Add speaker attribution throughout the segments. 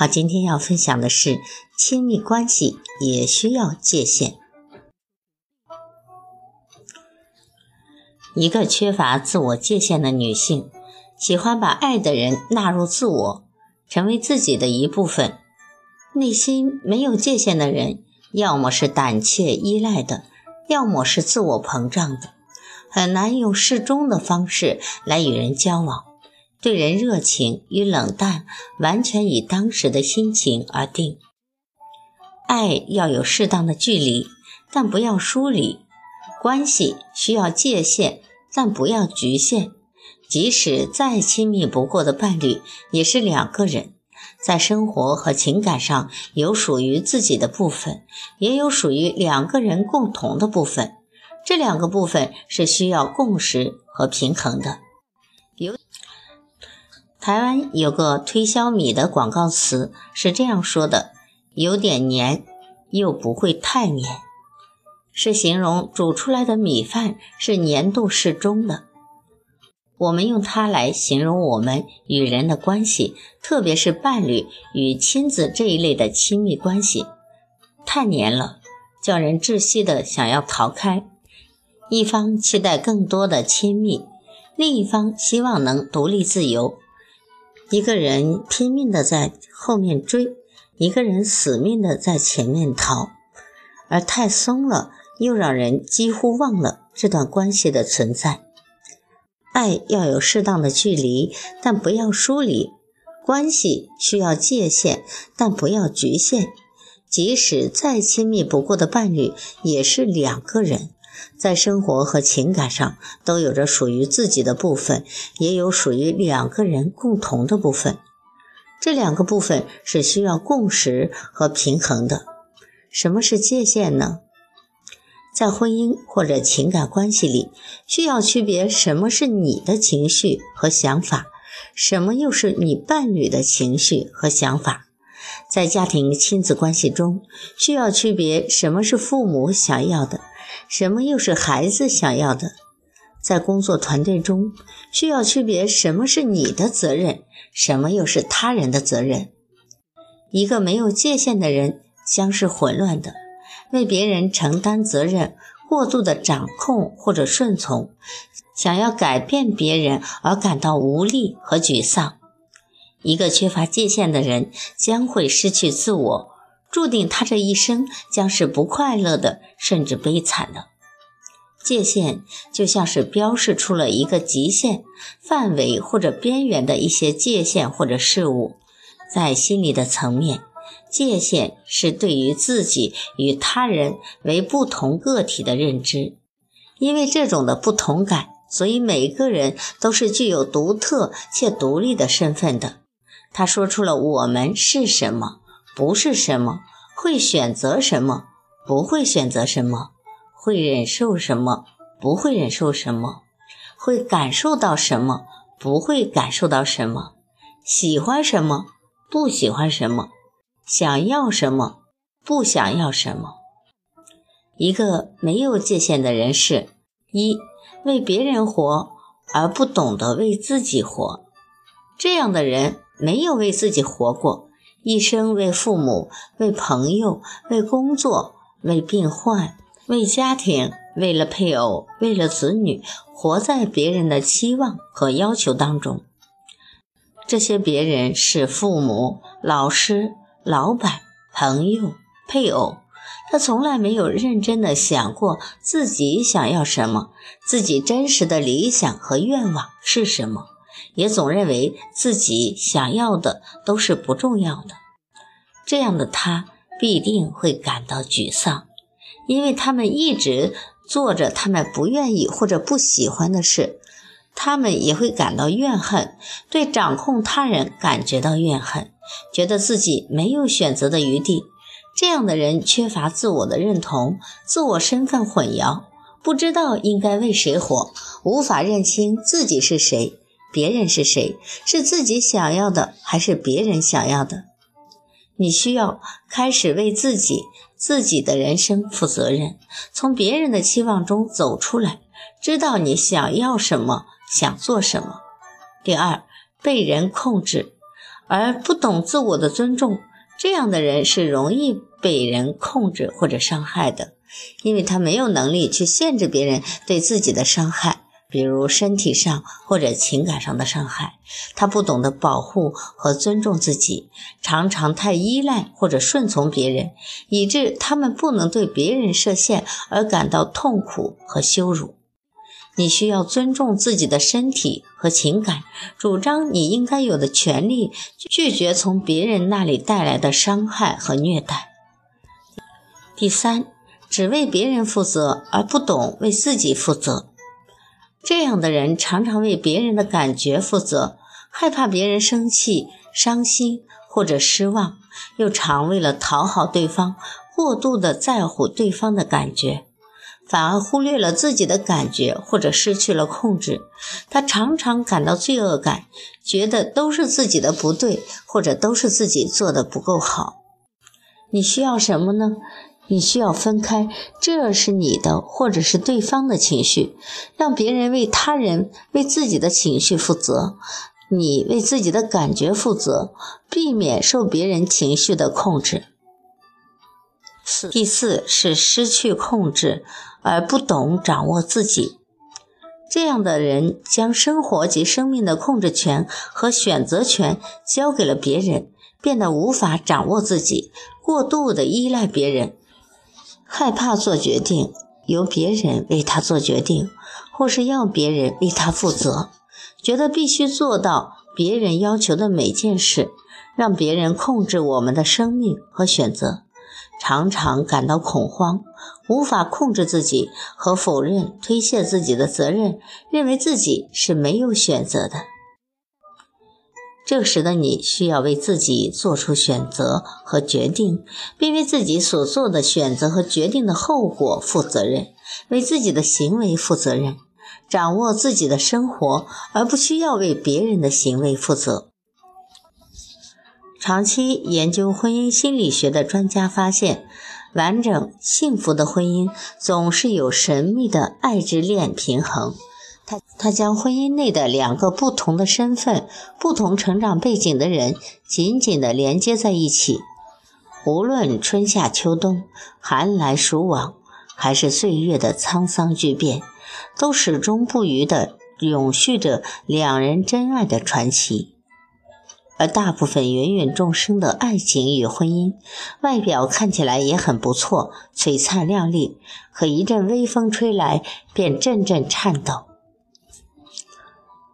Speaker 1: 好，今天要分享的是亲密关系也需要界限。一个缺乏自我界限的女性，喜欢把爱的人纳入自我，成为自己的一部分。内心没有界限的人，要么是胆怯依赖的，要么是自我膨胀的，很难用适中的方式来与人交往。对人热情与冷淡，完全以当时的心情而定。爱要有适当的距离，但不要疏离；关系需要界限，但不要局限。即使再亲密不过的伴侣，也是两个人，在生活和情感上有属于自己的部分，也有属于两个人共同的部分。这两个部分是需要共识和平衡的。台湾有个推销米的广告词是这样说的：“有点黏，又不会太黏。”是形容煮出来的米饭是粘度适中的。我们用它来形容我们与人的关系，特别是伴侣与亲子这一类的亲密关系，太黏了，叫人窒息的想要逃开。一方期待更多的亲密，另一方希望能独立自由。一个人拼命的在后面追，一个人死命的在前面逃，而太松了，又让人几乎忘了这段关系的存在。爱要有适当的距离，但不要疏离；关系需要界限，但不要局限。即使再亲密不过的伴侣，也是两个人。在生活和情感上都有着属于自己的部分，也有属于两个人共同的部分。这两个部分是需要共识和平衡的。什么是界限呢？在婚姻或者情感关系里，需要区别什么是你的情绪和想法，什么又是你伴侣的情绪和想法。在家庭亲子关系中，需要区别什么是父母想要的。什么又是孩子想要的？在工作团队中，需要区别什么是你的责任，什么又是他人的责任。一个没有界限的人将是混乱的，为别人承担责任，过度的掌控或者顺从，想要改变别人而感到无力和沮丧。一个缺乏界限的人将会失去自我。注定他这一生将是不快乐的，甚至悲惨的。界限就像是标示出了一个极限范围或者边缘的一些界限或者事物。在心理的层面，界限是对于自己与他人为不同个体的认知。因为这种的不同感，所以每个人都是具有独特且独立的身份的。他说出了我们是什么。不是什么会选择什么，不会选择什么，会忍受什么，不会忍受什么，会感受到什么，不会感受到什么，喜欢什么，不喜欢什么，想要什么，不想要什么。一个没有界限的人是：一为别人活而不懂得为自己活，这样的人没有为自己活过。一生为父母、为朋友、为工作、为病患、为家庭、为了配偶、为了子女，活在别人的期望和要求当中。这些别人是父母、老师、老板、朋友、配偶，他从来没有认真的想过自己想要什么，自己真实的理想和愿望是什么。也总认为自己想要的都是不重要的，这样的他必定会感到沮丧，因为他们一直做着他们不愿意或者不喜欢的事，他们也会感到怨恨，对掌控他人感觉到怨恨，觉得自己没有选择的余地。这样的人缺乏自我的认同，自我身份混淆，不知道应该为谁活，无法认清自己是谁，别人是谁，是自己想要的还是别人想要的。你需要开始为自己、自己的人生负责任，从别人的期望中走出来，知道你想要什么。想做什么？第二，被人控制而不懂自我的尊重，这样的人是容易被人控制或者伤害的，因为他没有能力去限制别人对自己的伤害，比如身体上或者情感上的伤害。他不懂得保护和尊重自己，常常太依赖或者顺从别人，以致他们不能对别人设限而感到痛苦和羞辱。你需要尊重自己的身体和情感，主张你应该有的权利，拒绝从别人那里带来的伤害和虐待。第三，只为别人负责而不懂为自己负责，这样的人常常为别人的感觉负责，害怕别人生气、伤心或者失望，又常为了讨好对方，过度的在乎对方的感觉。反而忽略了自己的感觉，或者失去了控制。他常常感到罪恶感，觉得都是自己的不对，或者都是自己做的不够好。你需要什么呢？你需要分开，这是你的，或者是对方的情绪，让别人为他人为自己的情绪负责，你为自己的感觉负责，避免受别人情绪的控制。四第四是失去控制。而不懂掌握自己，这样的人将生活及生命的控制权和选择权交给了别人，变得无法掌握自己，过度的依赖别人，害怕做决定，由别人为他做决定，或是要别人为他负责，觉得必须做到别人要求的每件事，让别人控制我们的生命和选择。常常感到恐慌，无法控制自己和否认、推卸自己的责任，认为自己是没有选择的。这时的你需要为自己做出选择和决定，并为自己所做的选择和决定的后果负责任，为自己的行为负责任，掌握自己的生活，而不需要为别人的行为负责。长期研究婚姻心理学的专家发现，完整幸福的婚姻总是有神秘的爱之链平衡。他他将婚姻内的两个不同的身份、不同成长背景的人紧紧地连接在一起。无论春夏秋冬、寒来暑往，还是岁月的沧桑巨变，都始终不渝地永续着两人真爱的传奇。而大部分芸芸众生的爱情与婚姻，外表看起来也很不错，璀璨亮丽，可一阵微风吹来，便阵阵颤抖。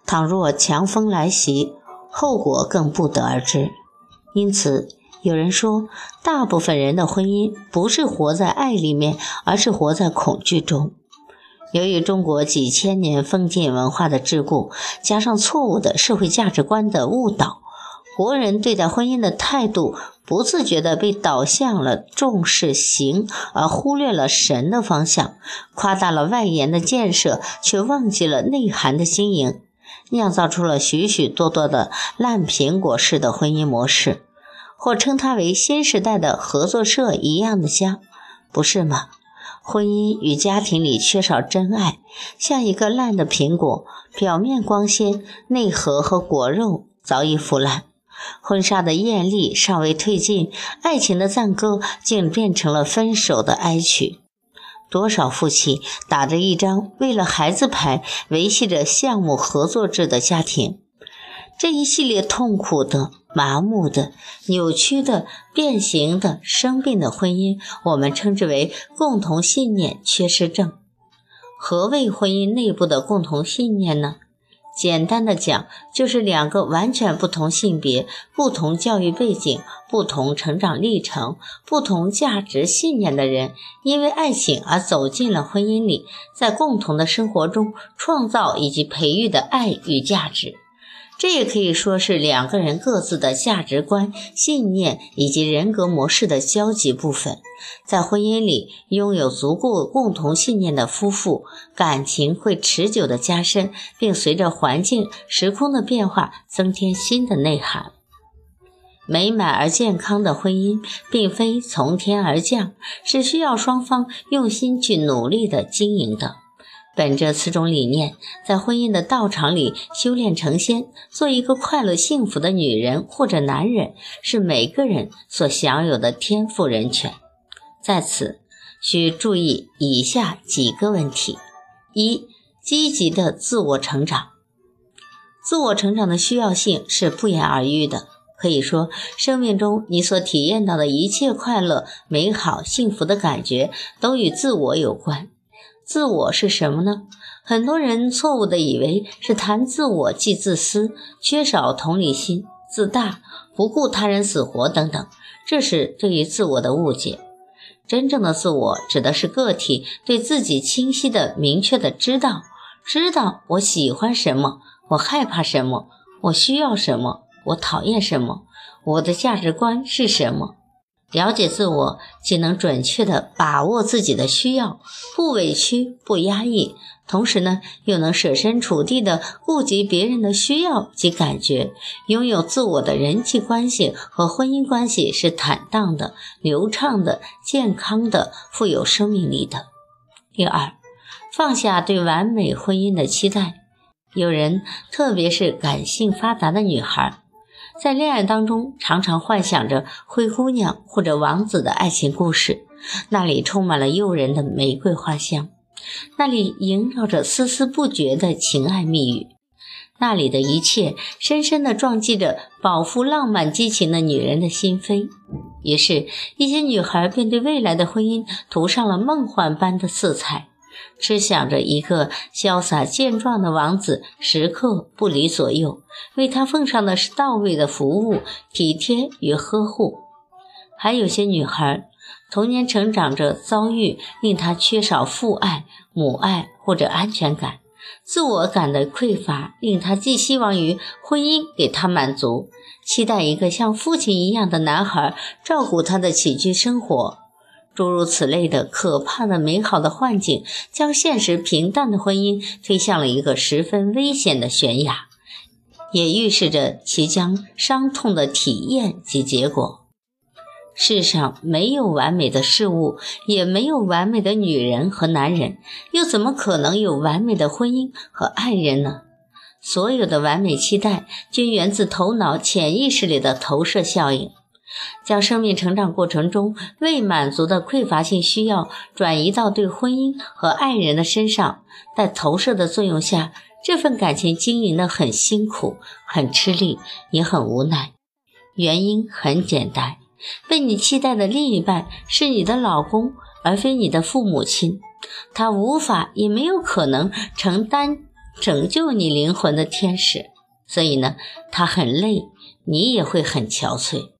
Speaker 1: 倘若强风来袭，后果更不得而知。因此，有人说，大部分人的婚姻不是活在爱里面，而是活在恐惧中。由于中国几千年封建文化的桎梏，加上错误的社会价值观的误导。国人对待婚姻的态度，不自觉地被导向了重视形而忽略了神的方向，夸大了外延的建设，却忘记了内涵的经营，酿造出了许许多多的烂苹果式的婚姻模式，或称它为新时代的合作社一样的家，不是吗？婚姻与家庭里缺少真爱，像一个烂的苹果，表面光鲜，内核和果肉早已腐烂。婚纱的艳丽尚未褪尽，爱情的赞歌竟变成了分手的哀曲。多少夫妻打着一张为了孩子牌，维系着项目合作制的家庭？这一系列痛苦的、麻木的、扭曲的、变形的、生病的婚姻，我们称之为共同信念缺失症。何谓婚姻内部的共同信念呢？简单的讲，就是两个完全不同性别、不同教育背景、不同成长历程、不同价值信念的人，因为爱情而走进了婚姻里，在共同的生活中创造以及培育的爱与价值。这也可以说是两个人各自的价值观、信念以及人格模式的交集部分。在婚姻里，拥有足够共同信念的夫妇，感情会持久的加深，并随着环境、时空的变化，增添新的内涵。美满而健康的婚姻，并非从天而降，是需要双方用心去努力的经营的。本着此种理念，在婚姻的道场里修炼成仙，做一个快乐幸福的女人或者男人，是每个人所享有的天赋人权。在此，需注意以下几个问题：一、积极的自我成长。自我成长的需要性是不言而喻的。可以说，生命中你所体验到的一切快乐、美好、幸福的感觉，都与自我有关。自我是什么呢？很多人错误的以为是谈自我即自私、缺少同理心、自大、不顾他人死活等等，这是对于自我的误解。真正的自我指的是个体对自己清晰的、明确的知道，知道我喜欢什么，我害怕什么，我需要什么，我讨厌什么，我的价值观是什么。了解自我，既能准确地把握自己的需要，不委屈、不压抑，同时呢，又能设身处地地顾及别人的需要及感觉。拥有自我的人际关系和婚姻关系是坦荡的、流畅的、健康的、富有生命力的。第二，放下对完美婚姻的期待。有人，特别是感性发达的女孩。在恋爱当中，常常幻想着灰姑娘或者王子的爱情故事，那里充满了诱人的玫瑰花香，那里萦绕着丝丝不绝的情爱蜜语，那里的一切深深地撞击着饱腹浪漫激情的女人的心扉。于是，一些女孩便对未来的婚姻涂上了梦幻般的色彩。只想着一个潇洒健壮的王子，时刻不离左右，为他奉上的是到位的服务、体贴与呵护。还有些女孩，童年成长着遭遇令她缺少父爱、母爱或者安全感，自我感的匮乏，令她寄希望于婚姻给她满足，期待一个像父亲一样的男孩照顾她的起居生活。诸如此类的可怕的美好的幻境，将现实平淡的婚姻推向了一个十分危险的悬崖，也预示着其将伤痛的体验及结果。世上没有完美的事物，也没有完美的女人和男人，又怎么可能有完美的婚姻和爱人呢？所有的完美期待，均源自头脑潜意识里的投射效应。将生命成长过程中未满足的匮乏性需要转移到对婚姻和爱人的身上，在投射的作用下，这份感情经营的很辛苦、很吃力，也很无奈。原因很简单，被你期待的另一半是你的老公，而非你的父母亲，他无法也没有可能承担拯救你灵魂的天使，所以呢，他很累，你也会很憔悴。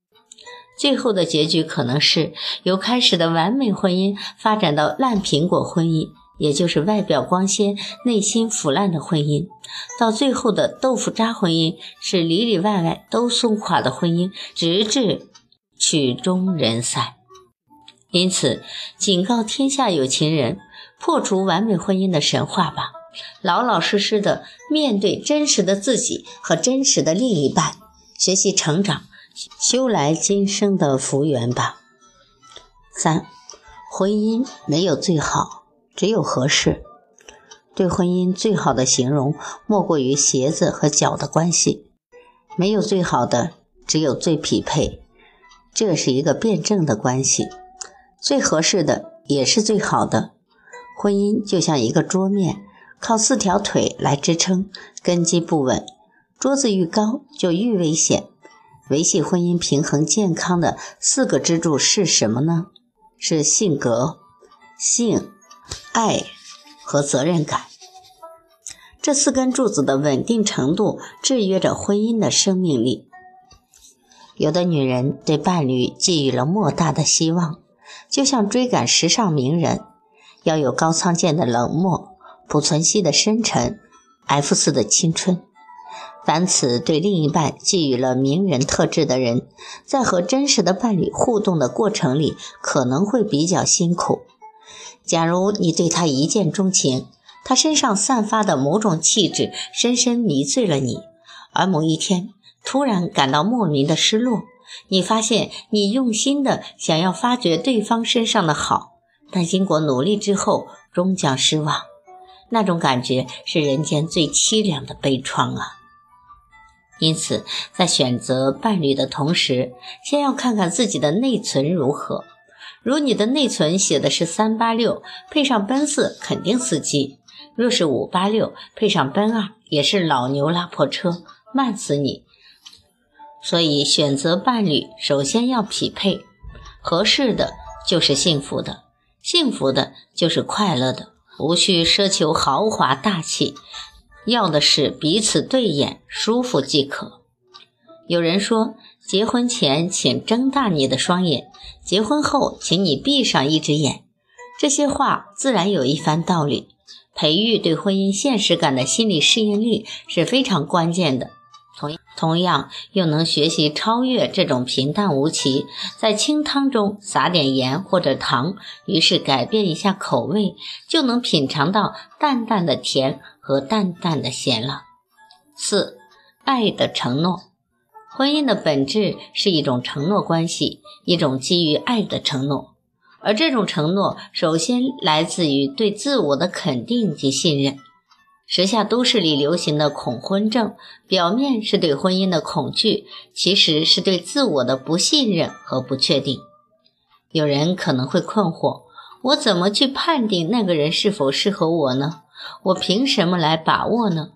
Speaker 1: 最后的结局可能是由开始的完美婚姻发展到烂苹果婚姻，也就是外表光鲜、内心腐烂的婚姻；到最后的豆腐渣婚姻，是里里外外都松垮的婚姻，直至曲终人散。因此，警告天下有情人：破除完美婚姻的神话吧，老老实实的面对真实的自己和真实的另一半，学习成长。修来今生的福缘吧。三，婚姻没有最好，只有合适。对婚姻最好的形容，莫过于鞋子和脚的关系。没有最好的，只有最匹配。这是一个辩证的关系。最合适的也是最好的。婚姻就像一个桌面，靠四条腿来支撑，根基不稳，桌子愈高就愈危险。维系婚姻平衡健康的四个支柱是什么呢？是性格、性、爱和责任感。这四根柱子的稳定程度制约着婚姻的生命力。有的女人对伴侣寄予了莫大的希望，就像追赶时尚名人，要有高仓健的冷漠，濮存昕的深沉，F 四的青春。凡此对另一半寄予了名人特质的人，在和真实的伴侣互动的过程里，可能会比较辛苦。假如你对他一见钟情，他身上散发的某种气质深深迷醉了你，而某一天突然感到莫名的失落，你发现你用心的想要发掘对方身上的好，但经过努力之后终将失望，那种感觉是人间最凄凉的悲怆啊！因此，在选择伴侣的同时，先要看看自己的内存如何。如你的内存写的是三八六，配上奔四，肯定司机；若是五八六，配上奔二，也是老牛拉破车，慢死你。所以，选择伴侣首先要匹配，合适的就是幸福的，幸福的就是快乐的，无需奢求豪华大气。要的是彼此对眼，舒服即可。有人说，结婚前请睁大你的双眼，结婚后请你闭上一只眼。这些话自然有一番道理。培育对婚姻现实感的心理适应力是非常关键的。同样，同样又能学习超越这种平淡无奇，在清汤中撒点盐或者糖，于是改变一下口味，就能品尝到淡淡的甜和淡淡的咸了。四，爱的承诺，婚姻的本质是一种承诺关系，一种基于爱的承诺，而这种承诺首先来自于对自我的肯定及信任。时下都市里流行的恐婚症，表面是对婚姻的恐惧，其实是对自我的不信任和不确定。有人可能会困惑：我怎么去判定那个人是否适合我呢？我凭什么来把握呢？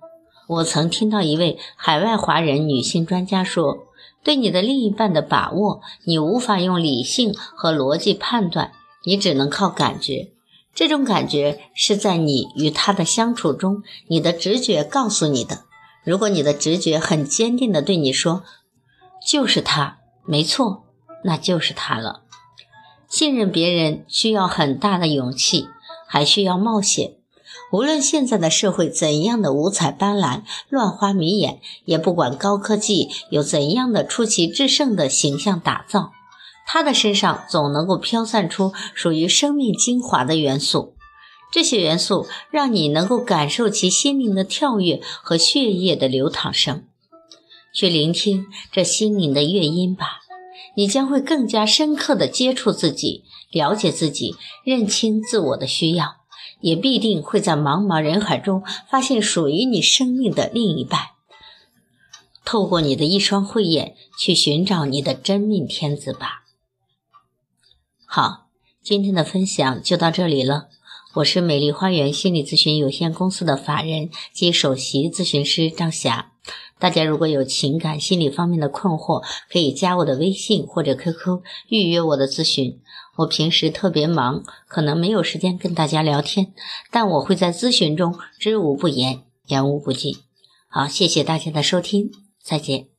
Speaker 1: 我曾听到一位海外华人女性专家说：“对你的另一半的把握，你无法用理性和逻辑判断，你只能靠感觉。”这种感觉是在你与他的相处中，你的直觉告诉你的。如果你的直觉很坚定地对你说：“就是他，没错，那就是他了。”信任别人需要很大的勇气，还需要冒险。无论现在的社会怎样的五彩斑斓、乱花迷眼，也不管高科技有怎样的出奇制胜的形象打造。他的身上总能够飘散出属于生命精华的元素，这些元素让你能够感受其心灵的跳跃和血液的流淌声。去聆听这心灵的乐音吧，你将会更加深刻地接触自己，了解自己，认清自我的需要，也必定会在茫茫人海中发现属于你生命的另一半。透过你的一双慧眼，去寻找你的真命天子吧。好，今天的分享就到这里了。我是美丽花园心理咨询有限公司的法人及首席咨询师张霞。大家如果有情感心理方面的困惑，可以加我的微信或者 QQ 预约我的咨询。我平时特别忙，可能没有时间跟大家聊天，但我会在咨询中知无不言，言无不尽。好，谢谢大家的收听，再见。